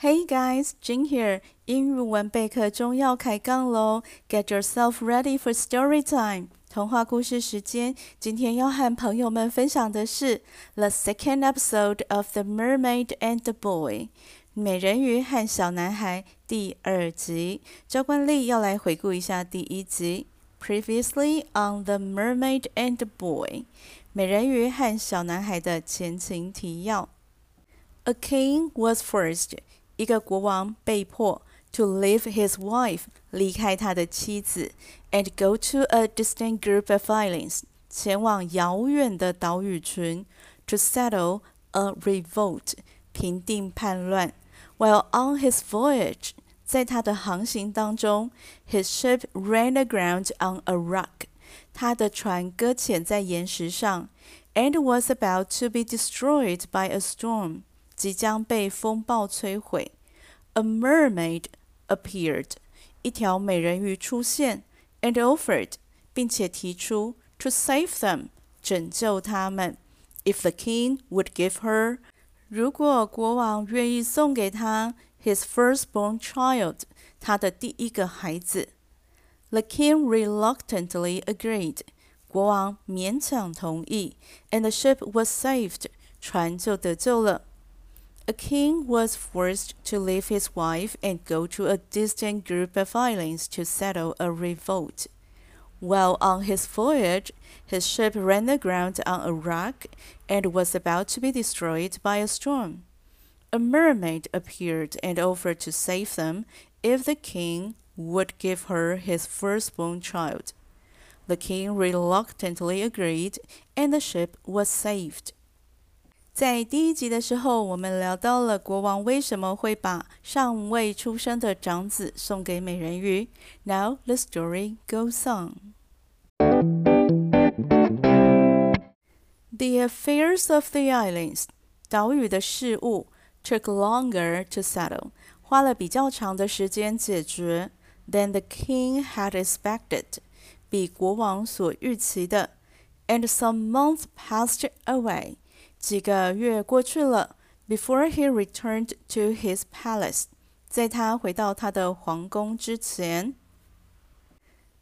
Hey guys, Jin here. 英语文备课中要开杠喽！Get yourself ready for story time. 童话故事时间。今天要和朋友们分享的是 the second episode of The Mermaid and the Boy，美人鱼和小男孩第二集。教官丽要来回顾一下第一集。Previously on The Mermaid and the Boy，美人鱼和小男孩的前情提要。A king was forced 一个国王被迫 to leave his wife 离开他的妻子，and go to a distant group of islands 前往遥远的岛屿群 to settle a revolt 平定叛乱。While on his voyage 在他的航行当中，his ship ran aground on a rock 他的船搁浅在岩石上，and was about to be destroyed by a storm 即将被风暴摧毁。 A mermaid appeared，一条美人鱼出现，and offered，并且提出 to save them，拯救他们。If the king would give her，如果国王愿意送给他 his firstborn child，他的第一个孩子。The king reluctantly agreed，国王勉强同意，and the ship was saved，船就得救了。 A king was forced to leave his wife and go to a distant group of islands to settle a revolt. While on his voyage, his ship ran aground on a rock and was about to be destroyed by a storm. A mermaid appeared and offered to save them if the king would give her his firstborn child. The king reluctantly agreed, and the ship was saved. 在第一集的时候，我们聊到了国王为什么会把尚未出生的长子送给美人鱼。Now the story goes on. The affairs of the islands，岛屿的事务，took longer to settle，花了比较长的时间解决，than the king had expected，比国王所预期的。And some months passed away。 几个月过去了，before he returned to his palace，在他回到他的皇宫之前。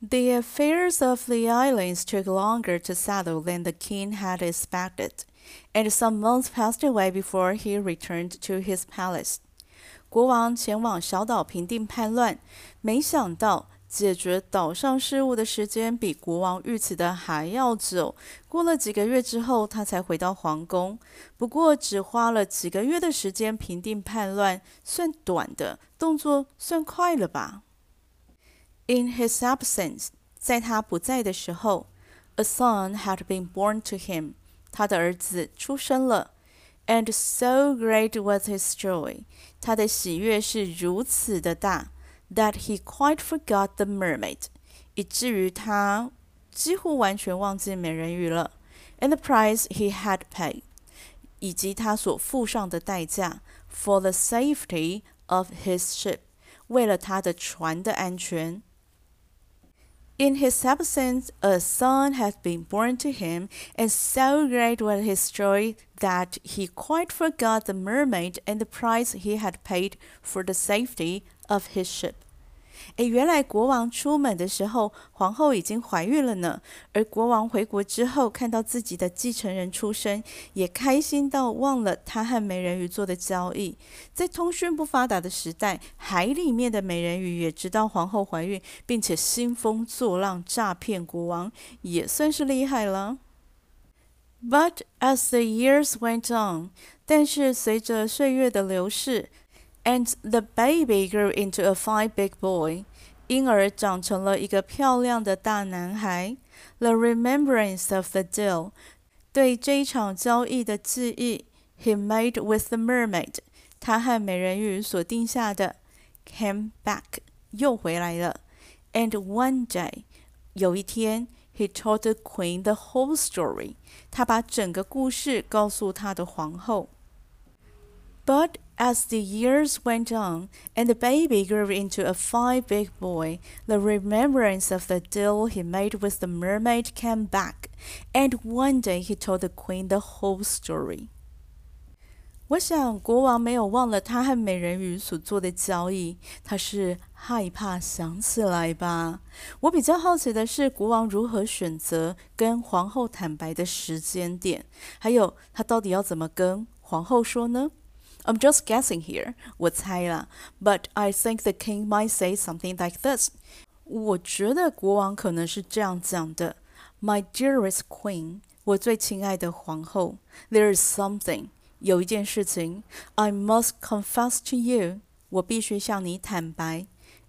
The affairs of the islands took longer to settle than the king had expected, and some months passed away before he returned to his palace. 国王前往小岛平定叛乱，没想到 解决岛上事务的时间比国王预期的还要久。过了几个月之后，他才回到皇宫。不过，只花了几个月的时间平定叛乱，算短的，动作算快了吧？In his absence，在他不在的时候，a son had been born to him，他的儿子出生了。And so great was his joy，他的喜悦是如此的大。that he quite forgot the mermaid，以至于他几乎完全忘记美人鱼了，and the price he had paid，以及他所付上的代价，for the safety of his ship，为了他的船的安全。In his absence, a son had been born to him, and so great was his joy that he quite forgot the mermaid and the price he had paid for the safety of his ship. 诶，原来国王出门的时候，皇后已经怀孕了呢。而国王回国之后，看到自己的继承人出生，也开心到忘了他和美人鱼做的交易。在通讯不发达的时代，海里面的美人鱼也知道皇后怀孕，并且兴风作浪诈骗国王，也算是厉害了。But as the years went on，但是随着岁月的流逝。And the baby grew into a fine big boy. 婴儿长成了一个漂亮的大男孩。The remembrance of the deal，对这一场交易的记忆，he made with the mermaid，他和美人鱼所定下的，came back，又回来了。And one day，有一天，he told the queen the whole story，他把整个故事告诉他的皇后。But as the years went on, and the baby grew into a fine big boy, the remembrance of the deal he made with the mermaid came back, and one day he told the queen the whole story. 我想国王没有忘了他和美人鱼所做的交易，他是害怕想起来吧。我比较好奇的是，国王如何选择跟皇后坦白的时间点，还有他到底要怎么跟皇后说呢 ？I'm just guessing here，我猜啦。But I think the king might say something like this。我觉得国王可能是这样讲的：My dearest queen，我最亲爱的皇后，There is something。有一件事情，I must confess to you，我必须向你坦白。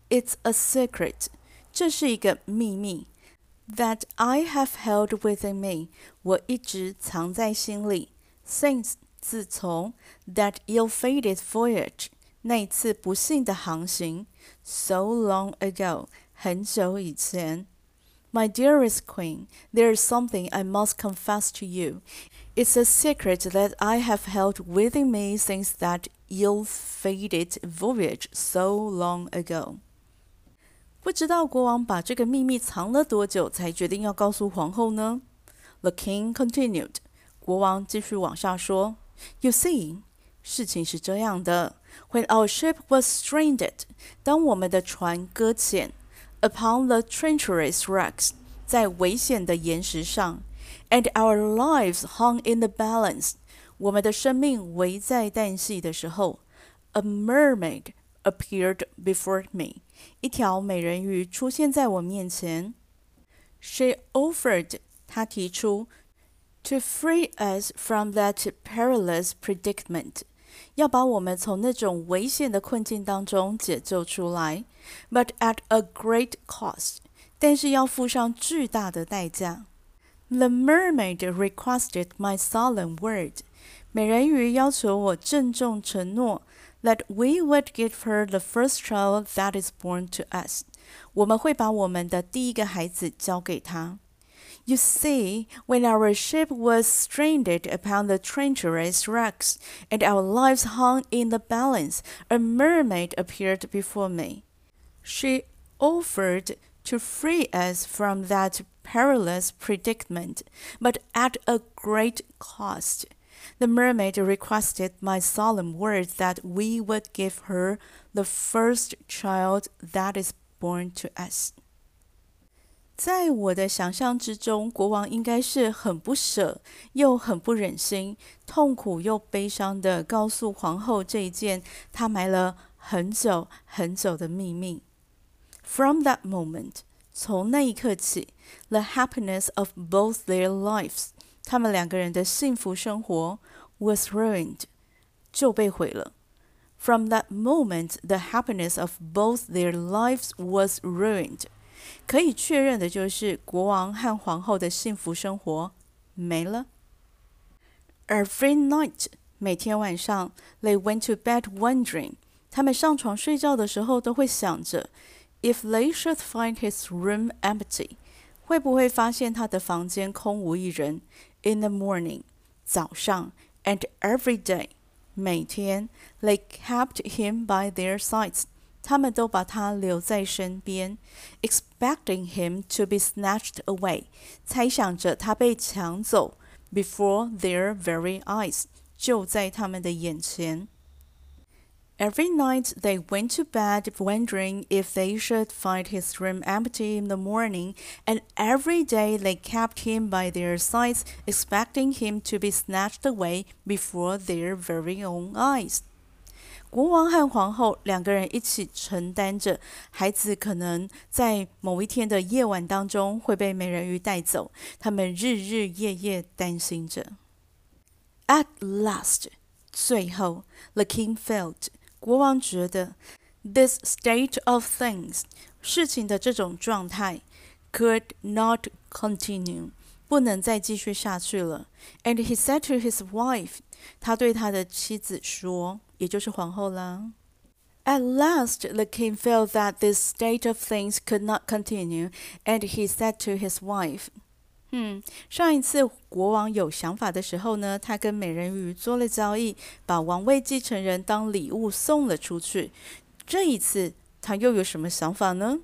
It's a secret，这是一个秘密。That I have held within me，我一直藏在心里。Since 自从 that ill-fated voyage，那次不幸的航行，so long ago，很久以前。My dearest queen, there is something I must confess to you. It's a secret that I have held within me since that ill-fated voyage so long ago. 不知道国王把这个秘密藏了多久，才决定要告诉皇后呢？The king continued. 国王继续往下说 ：“You see，事情是这样的。When our ship was stranded，当我们的船搁浅，upon the treacherous rocks，在危险的岩石上。” and our lives hung in the balance，我们的生命危在旦夕的时候，a mermaid appeared before me，一条美人鱼出现在我面前。She offered，她提出 ，to free us from that perilous predicament，要把我们从那种危险的困境当中解救出来，but at a great cost，但是要付上巨大的代价。the mermaid requested my solemn word. 美人鱼要求我郑重承诺，that we would give her the first child that is born to us。我们会把我们的第一个孩子交给她。 You see, when our ship was stranded upon the treacherous rocks, and our lives hung in the balance, a mermaid appeared before me. She offered to free us from that perilous predicament, but at a great cost. The mermaid requested my solemn word that we would give her the first child that is born to us. 在我的想象之中，国王应该是很不舍，又很不忍心，痛苦又悲伤的告诉皇后这一件他埋了很久很久的秘密。From that moment，从那一刻起，the happiness of both their lives，他们两个人的幸福生活 was ruined，就被毁了。From that moment, the happiness of both their lives was ruined。可以确认的就是，国王和皇后的幸福生活没了。Every night，每天晚上，they went to bed wondering，他们上床睡觉的时候都会想着。If they should find his room empty，会不会发现他的房间空无一人？In the morning，早上，and every day，每天，they kept him by their sides， 他们都把他留在身边，expecting him to be snatched away，猜想着他被抢走，before their very eyes，就在他们的眼前。Every night they went to bed wondering if they should find his room empty in the morning, and every day they kept him by their sides, expecting him to be snatched away before their very own eyes. 国王和皇后两个人一起承担着孩子可能在某一天的夜晚当中会被美人鱼带走，他们日日夜夜担心着。At last，最后，the king felt 国王觉得，this state of things，事情的这种状态，could not continue，不能再继续下去了。And he said to his wife，他对他的妻子说，也就是皇后啦。At last, the king felt that this state of things could not continue, and he said to his wife, 嗯，上一次国王有想法的时候呢，他跟美人鱼做了交易，把王位继承人当礼物送了出去。这一次他又有什么想法呢？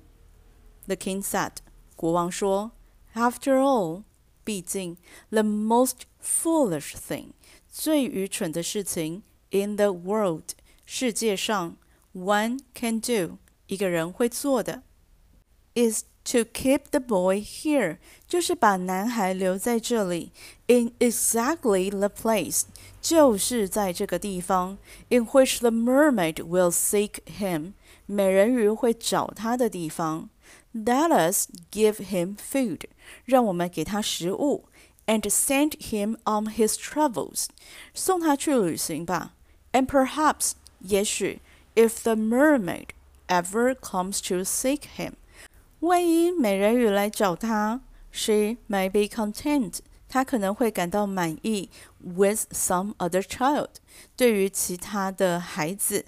The king said，国王说，After all，毕竟，the most foolish thing，最愚蠢的事情 in the world，世界上，one can do，一个人会做的，is to keep the boy here，就是把男孩留在这里，in exactly the place，就是在这个地方，in which the mermaid will seek him，美人鱼会找他的地方。Let us give him food，让我们给他食物，and send him on his travels，送他去旅行吧。 And perhaps，也许，if the mermaid ever comes to seek him，万一美人鱼来找他，she may be content，她可能会感到满意，with some other child，对于其他的孩子。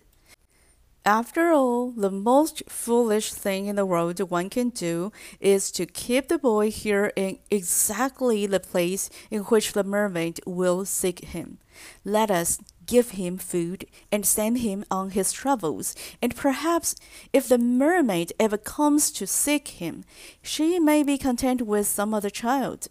After all, the most foolish thing in the world one can do is to keep the boy here in exactly the place in which the mermaid will seek him. Let us give him food and send him on his travels, and perhaps if the mermaid ever comes to seek him, she may be content with some other child.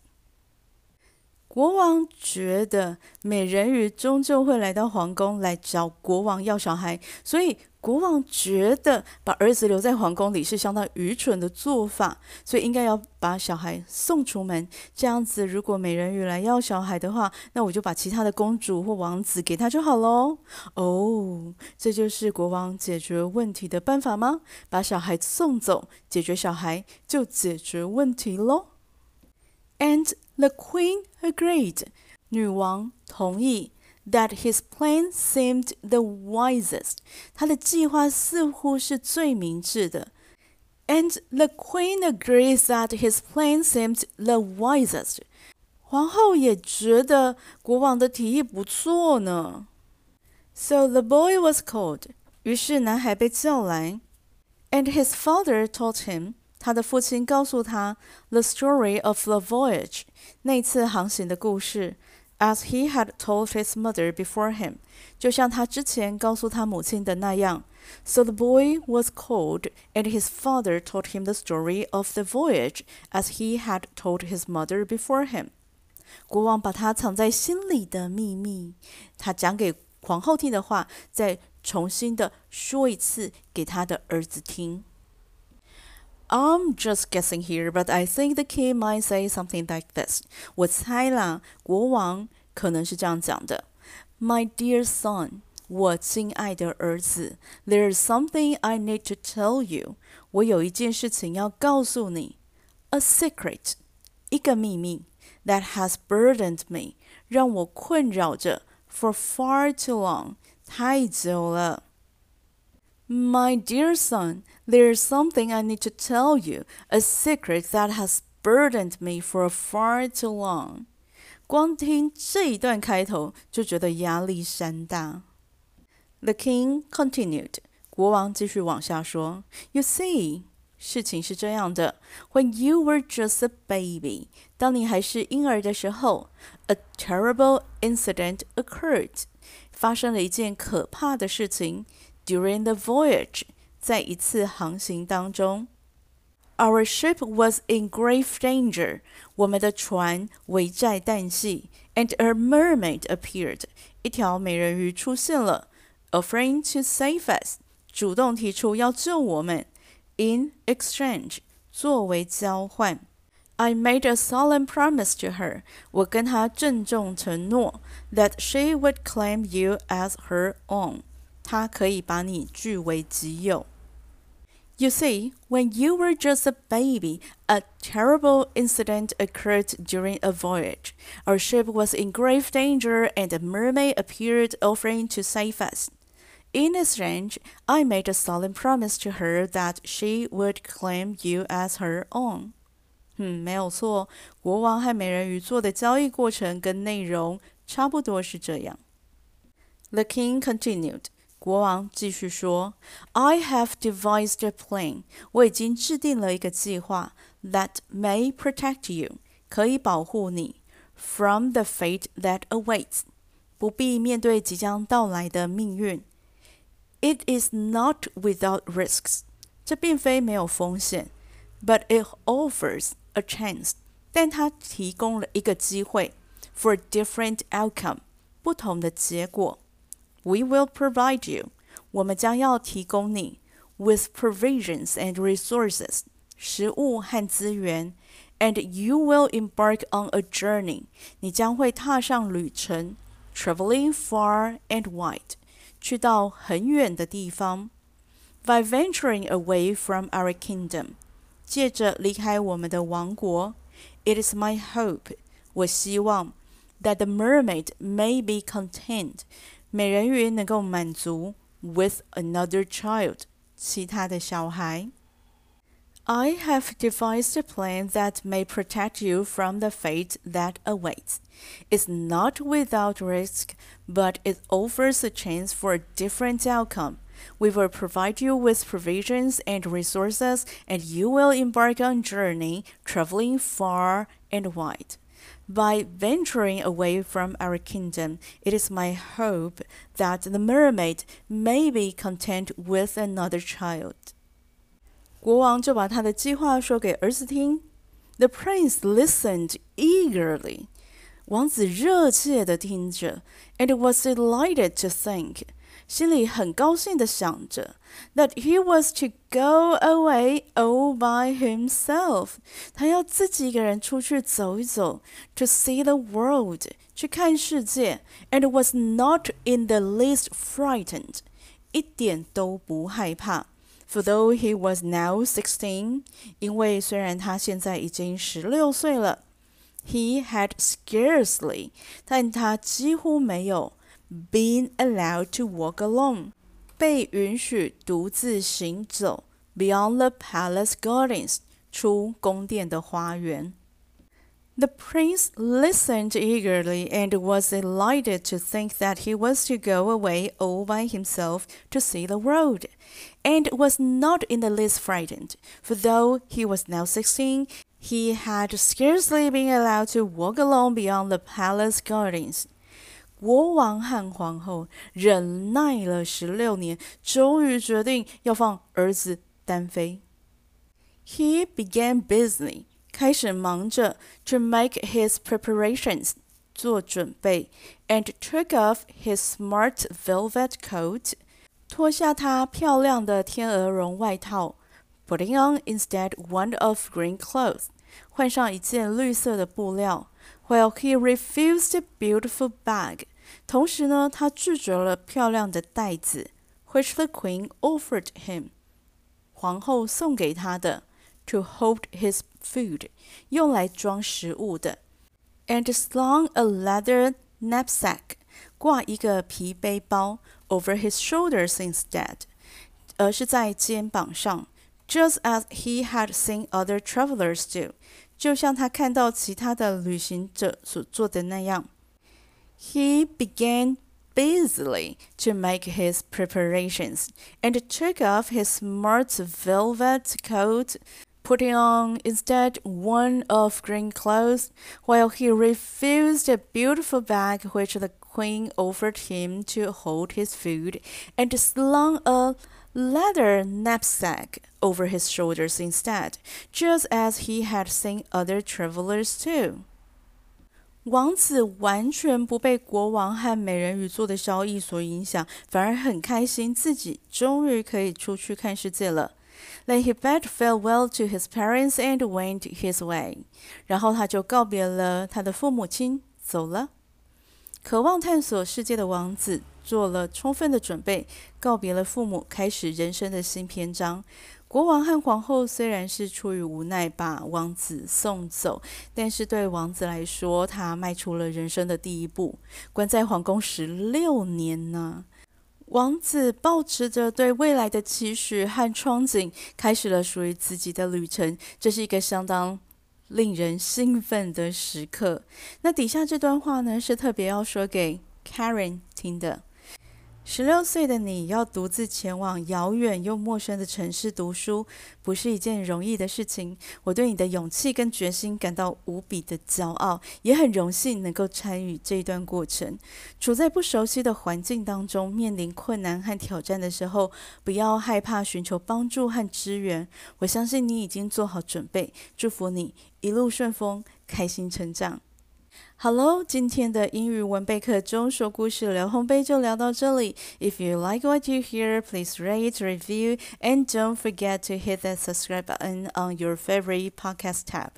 国王觉得美人鱼终究会来到皇宫来找国王要小孩，所以 国王觉得把儿子留在皇宫里是相当愚蠢的做法，所以应该要把小孩送出门。这样子，如果美人鱼来要小孩的话，那我就把其他的公主或王子给他就好喽。哦，这就是国王解决问题的办法吗？把小孩送走，解决小孩就解决问题喽。And the queen agreed，女王同意。that his plan seemed the wisest. 他的计划似乎是最明智的。And the queen agrees that his plan seemed the wisest. 皇后也觉得国王的提议不错呢。So the boy was called. 于是男孩被叫来。And his father told him. 他的父亲告诉他 the story of the voyage. 那次航行的故事。 as he had told his mother before him，就像他之前告诉他母亲的那样。So the boy was called, and his father told him the story of the voyage, as he had told his mother before him. 国王把他藏在心里的秘密，他讲给皇后听的话，再重新的说一次给他的儿子听。 I'm just guessing here, but I think the king might say something like this. 我猜啦，国王可能是这样讲的：“My dear son，我亲爱的儿子，There's something I need to tell you。我有一件事情要告诉你，a secret，一个秘密，that has burdened me，让我困扰着，for far too long，太久了。” My dear son, there is something I need to tell you, a secret that has burdened me for far too long. 光听这一段开头就觉得压力山大。The king continued. 国王继续往下说：“You see，事情是这样的，When you were just a baby，当你还是婴儿的时候，a terrible incident occurred，发生了一件可怕的事情。” during the voyage，在一次航行当中，Our ship was in grave danger，我们的船危在旦夕，and a mermaid appeared，一条美人鱼出现了，offering to save us，主动提出要救我们，in exchange，作为交换。I made a solemn promise to her. 我跟她郑重承诺 that she would claim you as her own. 他可以把你据为己有。You see, when you were just a baby, a terrible incident occurred during a voyage. Our ship was in grave danger, and a mermaid appeared offering to save us. In exchange, I made a solemn promise to her that she would claim you as her own. 嗯，没有错，国王和美人鱼做的交易过程跟内容差不多是这样。The king continued. 国王继续说：“I have devised a plan，我已经制定了一个计划，that may protect you，可以保护你，from the fate that awaits，不必面对即将到来的命运。It is not without risks，这并非没有风险，but it offers a chance，但它提供了一个机会，for different outcome，不同的结果。” We will provide you. 我们将要提供你 with provisions and resources. 食物和资源，and you will embark on a journey. 你将会踏上旅程，traveling far and wide. 去到很远的地方。By venturing away from our kingdom，借着离开我们的王国，It is my hope，我希望 that the mermaid may be content， 美人鱼能够满足 with another child，其他的小孩。I have devised a plan that may protect you from the fate that awaits. It's not without risk, but it offers a chance for a different outcome. We will provide you with provisions and resources, and you will embark on a journey traveling far and wide. By venturing away from our kingdom, it is my hope that the mermaid may be content with another child. 国王就把他的计划说给儿子听。The prince listened eagerly. 王子热切地听着，and was delighted to think， 心里很高兴地想着，that he was to go away all by himself，他要自己一个人出去走一走，to see the world，去看世界，and was not in the least frightened，一点都不害怕。For though he was now sixteen，因为虽然他现在已经十六岁了，he had scarcely，但他几乎没有 been allowed to walk alone，被允许独自行走 beyond the palace gardens，出宫殿的花园。The prince listened eagerly and was delighted to think that he was to go away all by himself to see the world, and was not in the least frightened, for though he was now sixteen, he had scarcely been allowed to walk alone beyond the palace gardens. 国王和皇后忍耐了十六年，终于决定要放儿子单飞。He began busy 开始忙着 to make his preparations 做准备，and took off his smart velvet coat 脱下他漂亮的天鹅绒外套，putting on instead one of green clothes 换上一件绿色的布料 ，while he refused a beautiful bag 同时呢，他拒绝了漂亮的袋子，which the queen offered him 皇后送给他的。to hold his food，用来装食物的，and slung a leather knapsack，挂一个皮背包 over his shoulders instead，而是在肩膀上，just as he had seen other travelers do， 就像他看到其他的旅行者所做的那样。He began busily to make his preparations and took off his smart velvet coat putting on instead one of green clothes, while he refused a beautiful bag which the queen offered him to hold his food, and slung a leather knapsack over his shoulders instead, just as he had seen other travelers do. 王子完全不被国王和美人鱼做的交易所影响，反而很开心，自己终于可以出去看世界了。then he bade farewell to his parents and went his way. 然后他就告别了他的父母亲，走了。渴望探索世界的王子 做了充分的准备，告别了父母，开始人生的新篇章。国王和皇后虽然是出于无奈把王子送走，但是对王子来说，他迈出了人生的第一步。关在皇宫十六年呢。王子抱持着对未来的期许和憧憬，开始了属于自己的旅程。这是一个相当令人兴奋的时刻。那底下这段话呢，是特别要说给 Karen 听的。十六岁的你要独自前往遥远又陌生的城市读书，不是一件容易的事情。我对你的勇气跟决心感到无比的骄傲，也很荣幸能够参与这一段过程。处在不熟悉的环境当中，面临困难和挑战的时候，不要害怕寻求帮助和支援。我相信你已经做好准备，祝福你一路顺风，开心成长。Hello，今天的英语文备课中说故事聊烘焙就聊到这里。If you like what you hear, please rate, review, and don't forget to hit that subscribe button on your favorite podcast tab.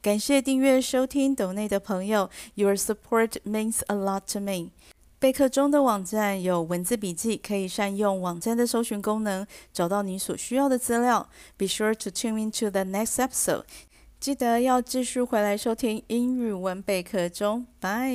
感谢订阅收听抖内的朋友，Your support means a lot to me. 备课中的网站有文字笔记，可以善用网站的搜寻功能，找到你所需要的资料。Be sure to tune into the next episode. 记得要继续回来收听英语文备课中，拜。